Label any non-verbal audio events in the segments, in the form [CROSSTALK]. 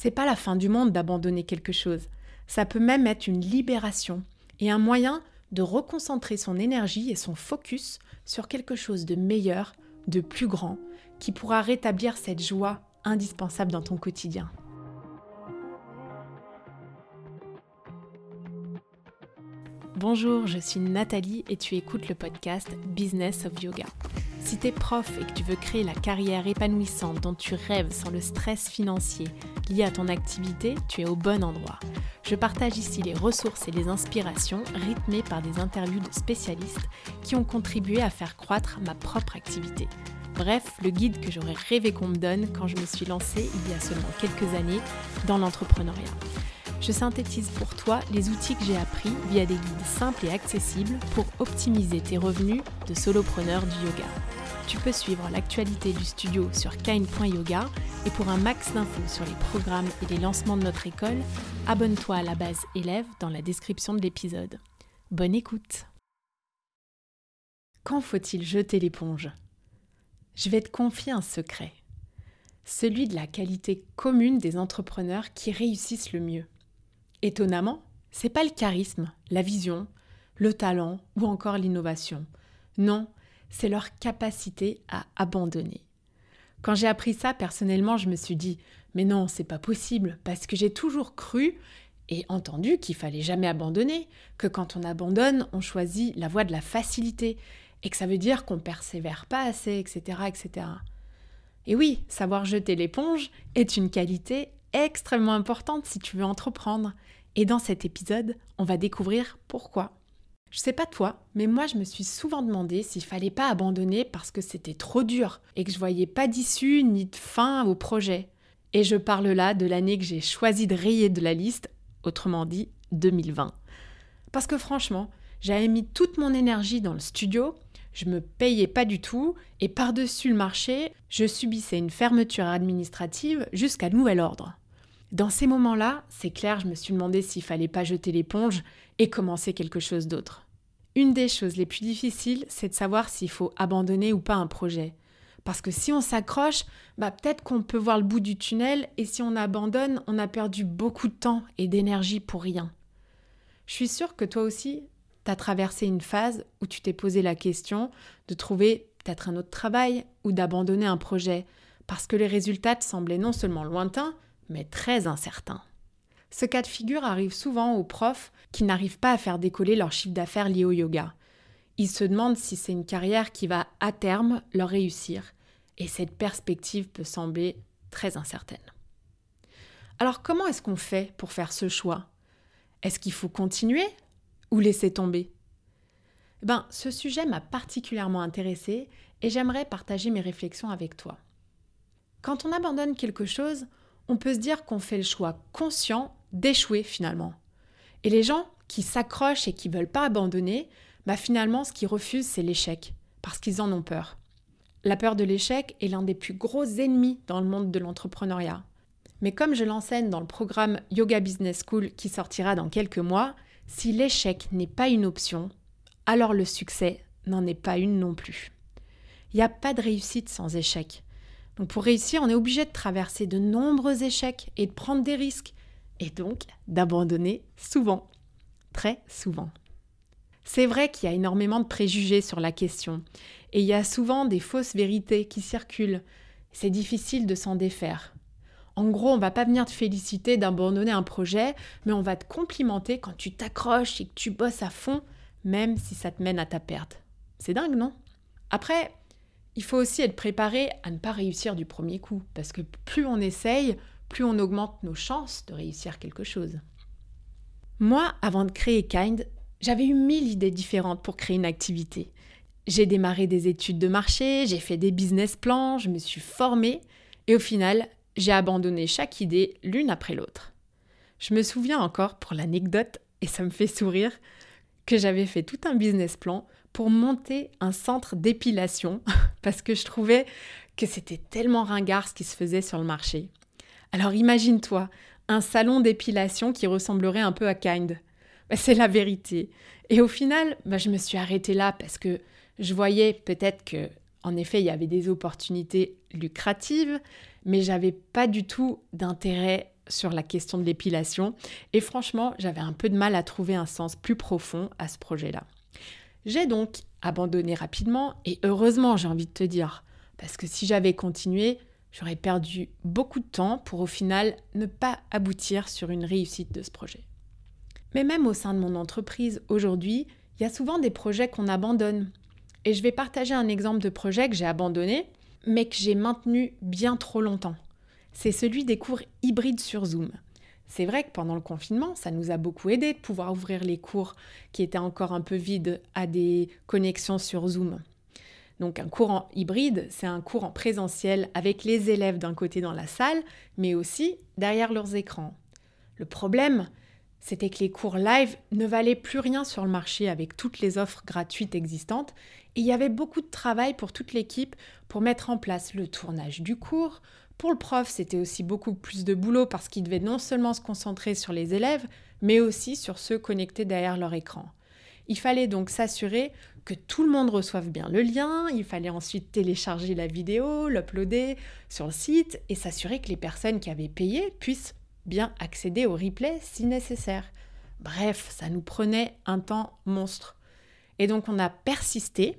C'est pas la fin du monde d'abandonner quelque chose. Ça peut même être une libération et un moyen de reconcentrer son énergie et son focus sur quelque chose de meilleur, de plus grand, qui pourra rétablir cette joie indispensable dans ton quotidien. Bonjour, je suis Nathalie et tu écoutes le podcast Business of Yoga. Si tu es prof et que tu veux créer la carrière épanouissante dont tu rêves sans le stress financier lié à ton activité, tu es au bon endroit. Je partage ici les ressources et les inspirations rythmées par des interviews de spécialistes qui ont contribué à faire croître ma propre activité. Bref, le guide que j'aurais rêvé qu'on me donne quand je me suis lancée il y a seulement quelques années dans l'entrepreneuriat je synthétise pour toi les outils que j'ai appris via des guides simples et accessibles pour optimiser tes revenus de solopreneur du yoga. Tu peux suivre l'actualité du studio sur kind.yoga et pour un max d'infos sur les programmes et les lancements de notre école, abonne-toi à la base élève dans la description de l'épisode. Bonne écoute Quand faut-il jeter l'éponge? Je vais te confier un secret. Celui de la qualité commune des entrepreneurs qui réussissent le mieux. Étonnamment, c'est pas le charisme, la vision, le talent ou encore l'innovation. Non, c'est leur capacité à abandonner. Quand j'ai appris ça, personnellement, je me suis dit mais non, c'est pas possible parce que j'ai toujours cru et entendu qu'il fallait jamais abandonner, que quand on abandonne, on choisit la voie de la facilité et que ça veut dire qu'on persévère pas assez, etc., etc. Et oui, savoir jeter l'éponge est une qualité extrêmement importante si tu veux entreprendre. Et dans cet épisode, on va découvrir pourquoi. Je sais pas toi, mais moi je me suis souvent demandé s'il fallait pas abandonner parce que c'était trop dur et que je voyais pas d'issue ni de fin au projet. Et je parle là de l'année que j'ai choisi de rayer de la liste, autrement dit 2020. Parce que franchement, j'avais mis toute mon énergie dans le studio, je me payais pas du tout et par-dessus le marché, je subissais une fermeture administrative jusqu'à nouvel ordre. Dans ces moments-là, c'est clair, je me suis demandé s'il fallait pas jeter l'éponge et commencer quelque chose d'autre. Une des choses les plus difficiles, c'est de savoir s'il faut abandonner ou pas un projet. Parce que si on s'accroche, bah peut-être qu'on peut voir le bout du tunnel et si on abandonne, on a perdu beaucoup de temps et d'énergie pour rien. Je suis sûre que toi aussi, tu as traversé une phase où tu t'es posé la question de trouver peut-être un autre travail ou d'abandonner un projet parce que les résultats te semblaient non seulement lointains, mais très incertain. Ce cas de figure arrive souvent aux profs qui n'arrivent pas à faire décoller leur chiffre d'affaires lié au yoga. Ils se demandent si c'est une carrière qui va à terme leur réussir, et cette perspective peut sembler très incertaine. Alors comment est-ce qu'on fait pour faire ce choix? Est-ce qu'il faut continuer ou laisser tomber? Ben, ce sujet m'a particulièrement intéressée et j'aimerais partager mes réflexions avec toi. Quand on abandonne quelque chose, on peut se dire qu'on fait le choix conscient d'échouer finalement. Et les gens qui s'accrochent et qui veulent pas abandonner, bah finalement ce qu'ils refusent c'est l'échec, parce qu'ils en ont peur. La peur de l'échec est l'un des plus gros ennemis dans le monde de l'entrepreneuriat. Mais comme je l'enseigne dans le programme Yoga Business School qui sortira dans quelques mois, si l'échec n'est pas une option, alors le succès n'en est pas une non plus. Il n'y a pas de réussite sans échec. Donc pour réussir, on est obligé de traverser de nombreux échecs et de prendre des risques, et donc d'abandonner souvent, très souvent. C'est vrai qu'il y a énormément de préjugés sur la question, et il y a souvent des fausses vérités qui circulent. C'est difficile de s'en défaire. En gros, on va pas venir te féliciter d'abandonner un projet, mais on va te complimenter quand tu t'accroches et que tu bosses à fond, même si ça te mène à ta perte. C'est dingue, non? Après, il faut aussi être préparé à ne pas réussir du premier coup, parce que plus on essaye, plus on augmente nos chances de réussir quelque chose. Moi, avant de créer Kind, j'avais eu mille idées différentes pour créer une activité. J'ai démarré des études de marché, j'ai fait des business plans, je me suis formée, et au final, j'ai abandonné chaque idée l'une après l'autre. Je me souviens encore, pour l'anecdote, et ça me fait sourire, que j'avais fait tout un business plan pour monter un centre d'épilation [LAUGHS] parce que je trouvais que c'était tellement ringard ce qui se faisait sur le marché. Alors imagine-toi, un salon d'épilation qui ressemblerait un peu à Kind. Bah, c'est la vérité. Et au final, bah, je me suis arrêtée là parce que je voyais peut-être que, en effet, il y avait des opportunités lucratives, mais j'avais pas du tout d'intérêt sur la question de l'épilation et franchement, j'avais un peu de mal à trouver un sens plus profond à ce projet-là. J'ai donc abandonné rapidement et heureusement, j'ai envie de te dire, parce que si j'avais continué, j'aurais perdu beaucoup de temps pour au final ne pas aboutir sur une réussite de ce projet. Mais même au sein de mon entreprise, aujourd'hui, il y a souvent des projets qu'on abandonne. Et je vais partager un exemple de projet que j'ai abandonné, mais que j'ai maintenu bien trop longtemps. C'est celui des cours hybrides sur Zoom. C'est vrai que pendant le confinement, ça nous a beaucoup aidé de pouvoir ouvrir les cours qui étaient encore un peu vides à des connexions sur Zoom. Donc un cours en hybride, c'est un cours en présentiel avec les élèves d'un côté dans la salle, mais aussi derrière leurs écrans. Le problème, c'était que les cours live ne valaient plus rien sur le marché avec toutes les offres gratuites existantes, et il y avait beaucoup de travail pour toute l'équipe pour mettre en place le tournage du cours. Pour le prof, c'était aussi beaucoup plus de boulot parce qu'il devait non seulement se concentrer sur les élèves, mais aussi sur ceux connectés derrière leur écran. Il fallait donc s'assurer que tout le monde reçoive bien le lien, il fallait ensuite télécharger la vidéo, l'uploader sur le site et s'assurer que les personnes qui avaient payé puissent bien accéder au replay si nécessaire. Bref, ça nous prenait un temps monstre. Et donc on a persisté,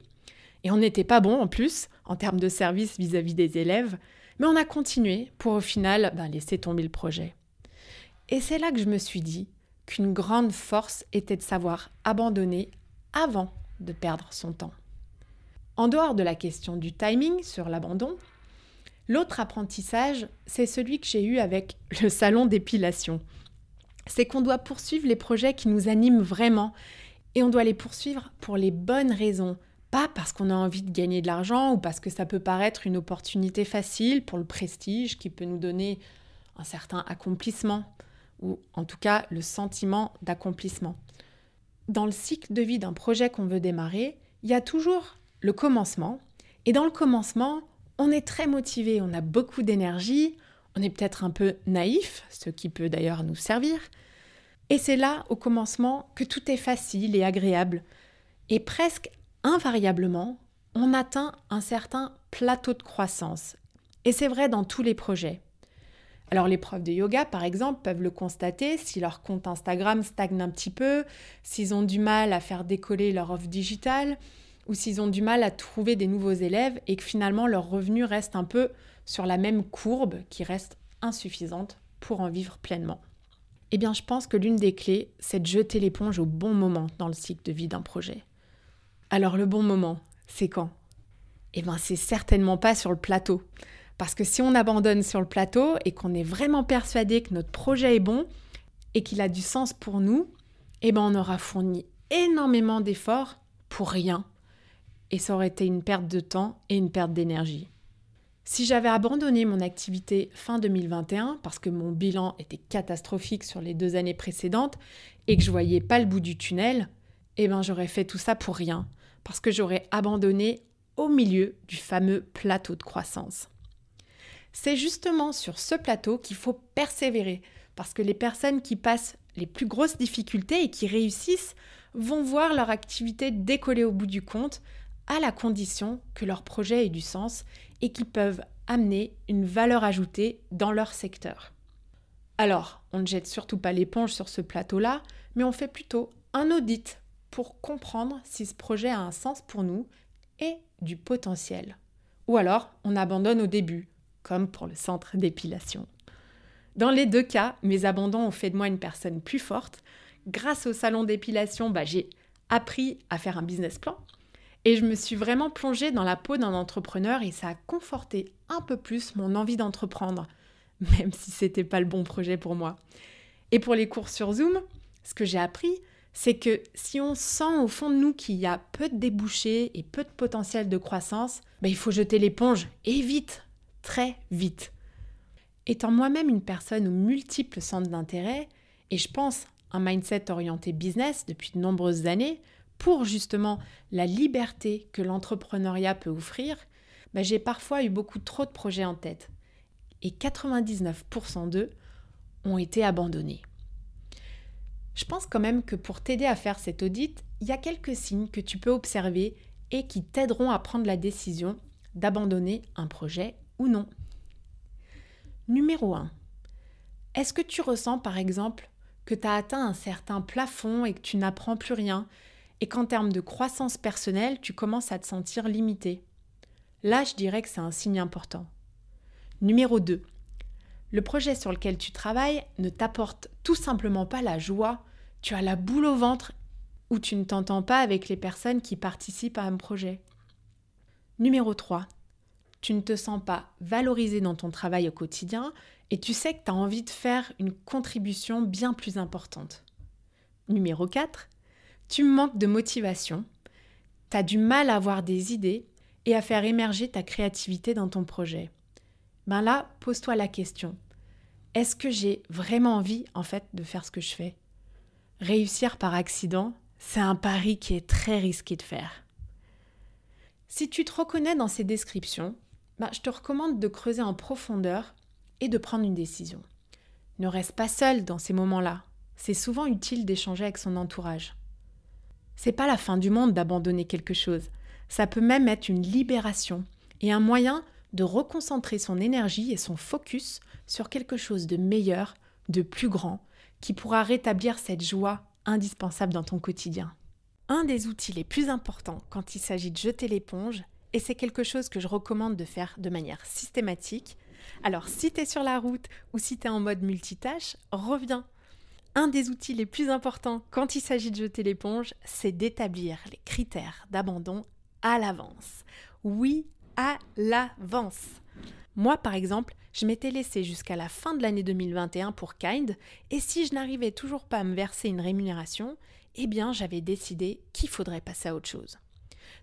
et on n'était pas bon en plus en termes de service vis-à-vis des élèves, mais on a continué pour au final ben, laisser tomber le projet. Et c'est là que je me suis dit qu'une grande force était de savoir abandonner avant de perdre son temps. En dehors de la question du timing sur l'abandon, l'autre apprentissage, c'est celui que j'ai eu avec le salon d'épilation. C'est qu'on doit poursuivre les projets qui nous animent vraiment et on doit les poursuivre pour les bonnes raisons, pas parce qu'on a envie de gagner de l'argent ou parce que ça peut paraître une opportunité facile pour le prestige qui peut nous donner un certain accomplissement ou en tout cas le sentiment d'accomplissement dans le cycle de vie d'un projet qu'on veut démarrer, il y a toujours le commencement. Et dans le commencement, on est très motivé, on a beaucoup d'énergie, on est peut-être un peu naïf, ce qui peut d'ailleurs nous servir. Et c'est là, au commencement, que tout est facile et agréable. Et presque invariablement, on atteint un certain plateau de croissance. Et c'est vrai dans tous les projets. Alors les profs de yoga, par exemple, peuvent le constater si leur compte Instagram stagne un petit peu, s'ils ont du mal à faire décoller leur offre digitale, ou s'ils ont du mal à trouver des nouveaux élèves et que finalement leur revenu reste un peu sur la même courbe qui reste insuffisante pour en vivre pleinement. Eh bien, je pense que l'une des clés, c'est de jeter l'éponge au bon moment dans le cycle de vie d'un projet. Alors le bon moment, c'est quand? Eh bien, c'est certainement pas sur le plateau. Parce que si on abandonne sur le plateau et qu'on est vraiment persuadé que notre projet est bon et qu'il a du sens pour nous, eh ben on aura fourni énormément d'efforts pour rien. Et ça aurait été une perte de temps et une perte d'énergie. Si j'avais abandonné mon activité fin 2021 parce que mon bilan était catastrophique sur les deux années précédentes et que je voyais pas le bout du tunnel, eh ben j'aurais fait tout ça pour rien parce que j'aurais abandonné au milieu du fameux plateau de croissance. C'est justement sur ce plateau qu'il faut persévérer, parce que les personnes qui passent les plus grosses difficultés et qui réussissent vont voir leur activité décoller au bout du compte, à la condition que leur projet ait du sens et qu'ils peuvent amener une valeur ajoutée dans leur secteur. Alors, on ne jette surtout pas l'éponge sur ce plateau-là, mais on fait plutôt un audit pour comprendre si ce projet a un sens pour nous et du potentiel. Ou alors, on abandonne au début, comme pour le centre d'épilation. Dans les deux cas, mes abandons ont fait de moi une personne plus forte. Grâce au salon d'épilation, bah, j'ai appris à faire un business plan et je me suis vraiment plongée dans la peau d'un entrepreneur et ça a conforté un peu plus mon envie d'entreprendre, [LAUGHS] même si c'était pas le bon projet pour moi. Et pour les cours sur Zoom, ce que j'ai appris, c'est que si on sent au fond de nous qu'il y a peu de débouchés et peu de potentiel de croissance, bah, il faut jeter l'éponge et vite, très vite. Étant moi-même une personne aux multiples centres d'intérêt, et je pense un mindset orienté business depuis de nombreuses années, pour justement la liberté que l'entrepreneuriat peut offrir, bah, j'ai parfois eu beaucoup trop de projets en tête. Et 99% d'eux ont été abandonnés. Je pense quand même que pour t'aider à faire cet audit, il y a quelques signes que tu peux observer et qui t'aideront à prendre la décision d'abandonner un projet ou non. Numéro 1. Est-ce que tu ressens par exemple que tu as atteint un certain plafond et que tu n'apprends plus rien et qu'en termes de croissance personnelle, tu commences à te sentir limité? Là, je dirais que c'est un signe important. Numéro 2. Le projet sur lequel tu travailles ne t'apporte tout simplement pas la joie, tu as la boule au ventre ou tu ne t'entends pas avec les personnes qui participent à un projet. Numéro 3. Tu ne te sens pas valorisé dans ton travail au quotidien et tu sais que tu as envie de faire une contribution bien plus importante. Numéro 4. Tu manques de motivation, tu as du mal à avoir des idées et à faire émerger ta créativité dans ton projet. Ben là, pose-toi la question. Est-ce que j'ai vraiment envie en fait de faire ce que je fais? Réussir par accident, c'est un pari qui est très risqué de faire. Si tu te reconnais dans ces descriptions, ben, je te recommande de creuser en profondeur et de prendre une décision. Ne reste pas seul dans ces moments-là. C'est souvent utile d'échanger avec son entourage. C'est pas la fin du monde d'abandonner quelque chose. Ça peut même être une libération et un moyen de reconcentrer son énergie et son focus sur quelque chose de meilleur, de plus grand, qui pourra rétablir cette joie indispensable dans ton quotidien. Un des outils les plus importants quand il s'agit de jeter l'éponge, et c'est quelque chose que je recommande de faire de manière systématique, alors si tu es sur la route ou si tu es en mode multitâche, reviens. Un des outils les plus importants quand il s'agit de jeter l'éponge, c'est d'établir les critères d'abandon à l'avance. Oui, à l'avance. Moi, par exemple, je m'étais laissé jusqu'à la fin de l'année 2021 pour Kind, et si je n'arrivais toujours pas à me verser une rémunération, eh bien j'avais décidé qu'il faudrait passer à autre chose.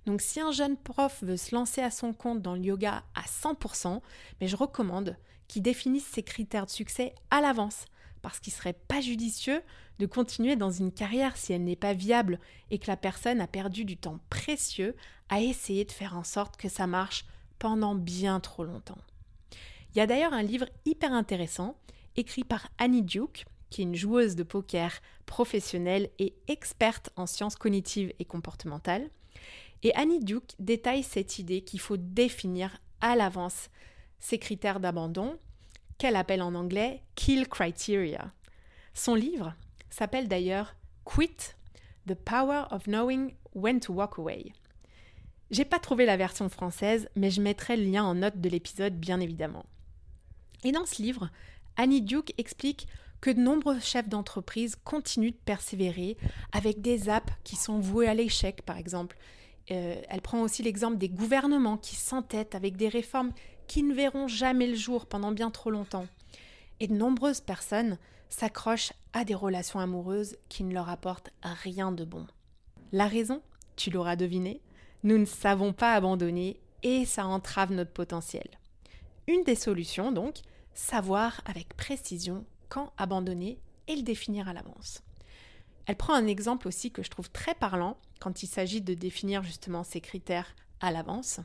Donc si un jeune prof veut se lancer à son compte dans le yoga à 100%, mais je recommande qu'il définisse ses critères de succès à l'avance, parce qu'il serait pas judicieux de continuer dans une carrière si elle n'est pas viable et que la personne a perdu du temps précieux à essayer de faire en sorte que ça marche pendant bien trop longtemps. Il y a d'ailleurs un livre hyper intéressant écrit par Annie Duke, qui est une joueuse de poker professionnelle et experte en sciences cognitives et comportementales. Et Annie Duke détaille cette idée qu'il faut définir à l'avance ces critères d'abandon, qu'elle appelle en anglais Kill Criteria. Son livre s'appelle d'ailleurs Quit The Power of Knowing When to Walk Away. J'ai pas trouvé la version française, mais je mettrai le lien en note de l'épisode bien évidemment. Et dans ce livre, Annie Duke explique que de nombreux chefs d'entreprise continuent de persévérer avec des apps qui sont vouées à l'échec, par exemple. Euh, elle prend aussi l'exemple des gouvernements qui s'entêtent avec des réformes qui ne verront jamais le jour pendant bien trop longtemps. Et de nombreuses personnes s'accrochent à des relations amoureuses qui ne leur apportent rien de bon. La raison, tu l'auras deviné, nous ne savons pas abandonner et ça entrave notre potentiel. Une des solutions, donc, savoir avec précision quand abandonner et le définir à l'avance. Elle prend un exemple aussi que je trouve très parlant quand il s'agit de définir justement ces critères à l'avance.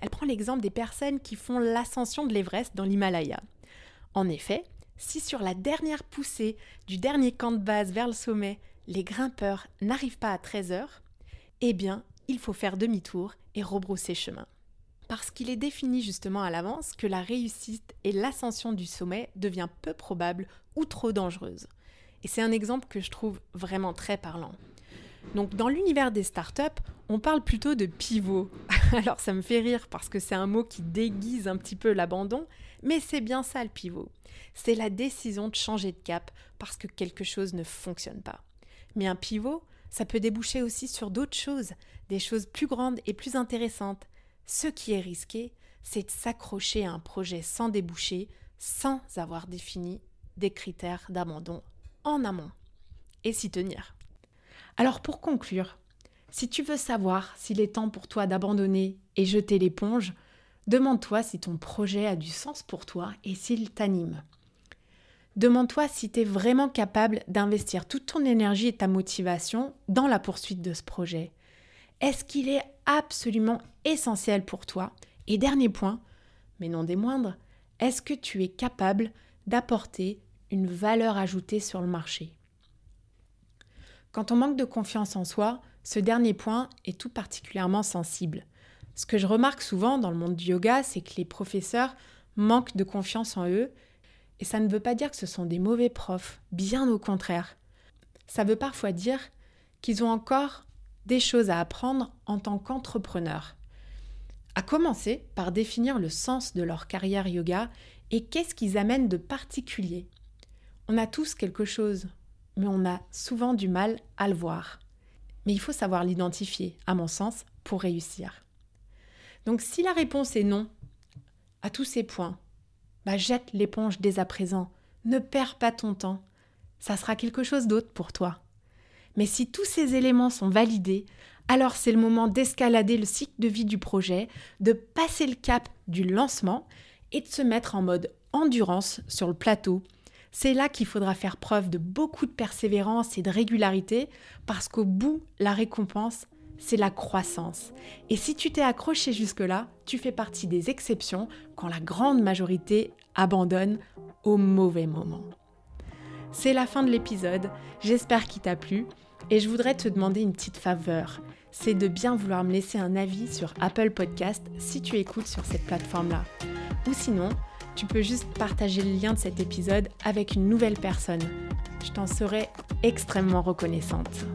Elle prend l'exemple des personnes qui font l'ascension de l'Everest dans l'Himalaya. En effet, si sur la dernière poussée du dernier camp de base vers le sommet, les grimpeurs n'arrivent pas à 13 heures, eh bien, il faut faire demi-tour et rebrousser chemin parce qu'il est défini justement à l'avance que la réussite et l'ascension du sommet devient peu probable ou trop dangereuse. Et c'est un exemple que je trouve vraiment très parlant. Donc dans l'univers des startups, on parle plutôt de pivot. [LAUGHS] Alors ça me fait rire parce que c'est un mot qui déguise un petit peu l'abandon, mais c'est bien ça le pivot. C'est la décision de changer de cap parce que quelque chose ne fonctionne pas. Mais un pivot, ça peut déboucher aussi sur d'autres choses, des choses plus grandes et plus intéressantes, ce qui est risqué, c'est de s'accrocher à un projet sans déboucher, sans avoir défini des critères d'abandon en amont et s'y tenir. Alors pour conclure, si tu veux savoir s'il est temps pour toi d'abandonner et jeter l'éponge, demande-toi si ton projet a du sens pour toi et s'il t'anime. Demande-toi si tu es vraiment capable d'investir toute ton énergie et ta motivation dans la poursuite de ce projet. Est-ce qu'il est absolument essentiel pour toi? Et dernier point, mais non des moindres, est-ce que tu es capable d'apporter une valeur ajoutée sur le marché? Quand on manque de confiance en soi, ce dernier point est tout particulièrement sensible. Ce que je remarque souvent dans le monde du yoga, c'est que les professeurs manquent de confiance en eux Et ça ne veut pas dire que ce sont des mauvais profs, bien au contraire. Ça veut parfois dire qu'ils ont encore des choses à apprendre en tant qu'entrepreneurs. À commencer par définir le sens de leur carrière yoga et qu'est-ce qu'ils amènent de particulier. On a tous quelque chose, mais on a souvent du mal à le voir. Mais il faut savoir l'identifier, à mon sens, pour réussir. Donc si la réponse est non à tous ces points, bah jette l'éponge dès à présent. Ne perds pas ton temps. Ça sera quelque chose d'autre pour toi. Mais si tous ces éléments sont validés, alors c'est le moment d'escalader le cycle de vie du projet, de passer le cap du lancement et de se mettre en mode endurance sur le plateau. C'est là qu'il faudra faire preuve de beaucoup de persévérance et de régularité parce qu'au bout, la récompense, c'est la croissance. Et si tu t'es accroché jusque-là, tu fais partie des exceptions quand la grande majorité abandonne au mauvais moment. C'est la fin de l'épisode, j'espère qu'il t'a plu et je voudrais te demander une petite faveur. C'est de bien vouloir me laisser un avis sur Apple Podcast si tu écoutes sur cette plateforme-là. Ou sinon, tu peux juste partager le lien de cet épisode avec une nouvelle personne. Je t'en serai extrêmement reconnaissante.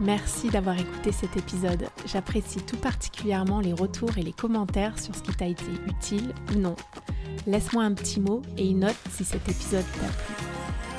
Merci d'avoir écouté cet épisode. J'apprécie tout particulièrement les retours et les commentaires sur ce qui t'a été utile ou non. Laisse-moi un petit mot et une note si cet épisode t'a plu.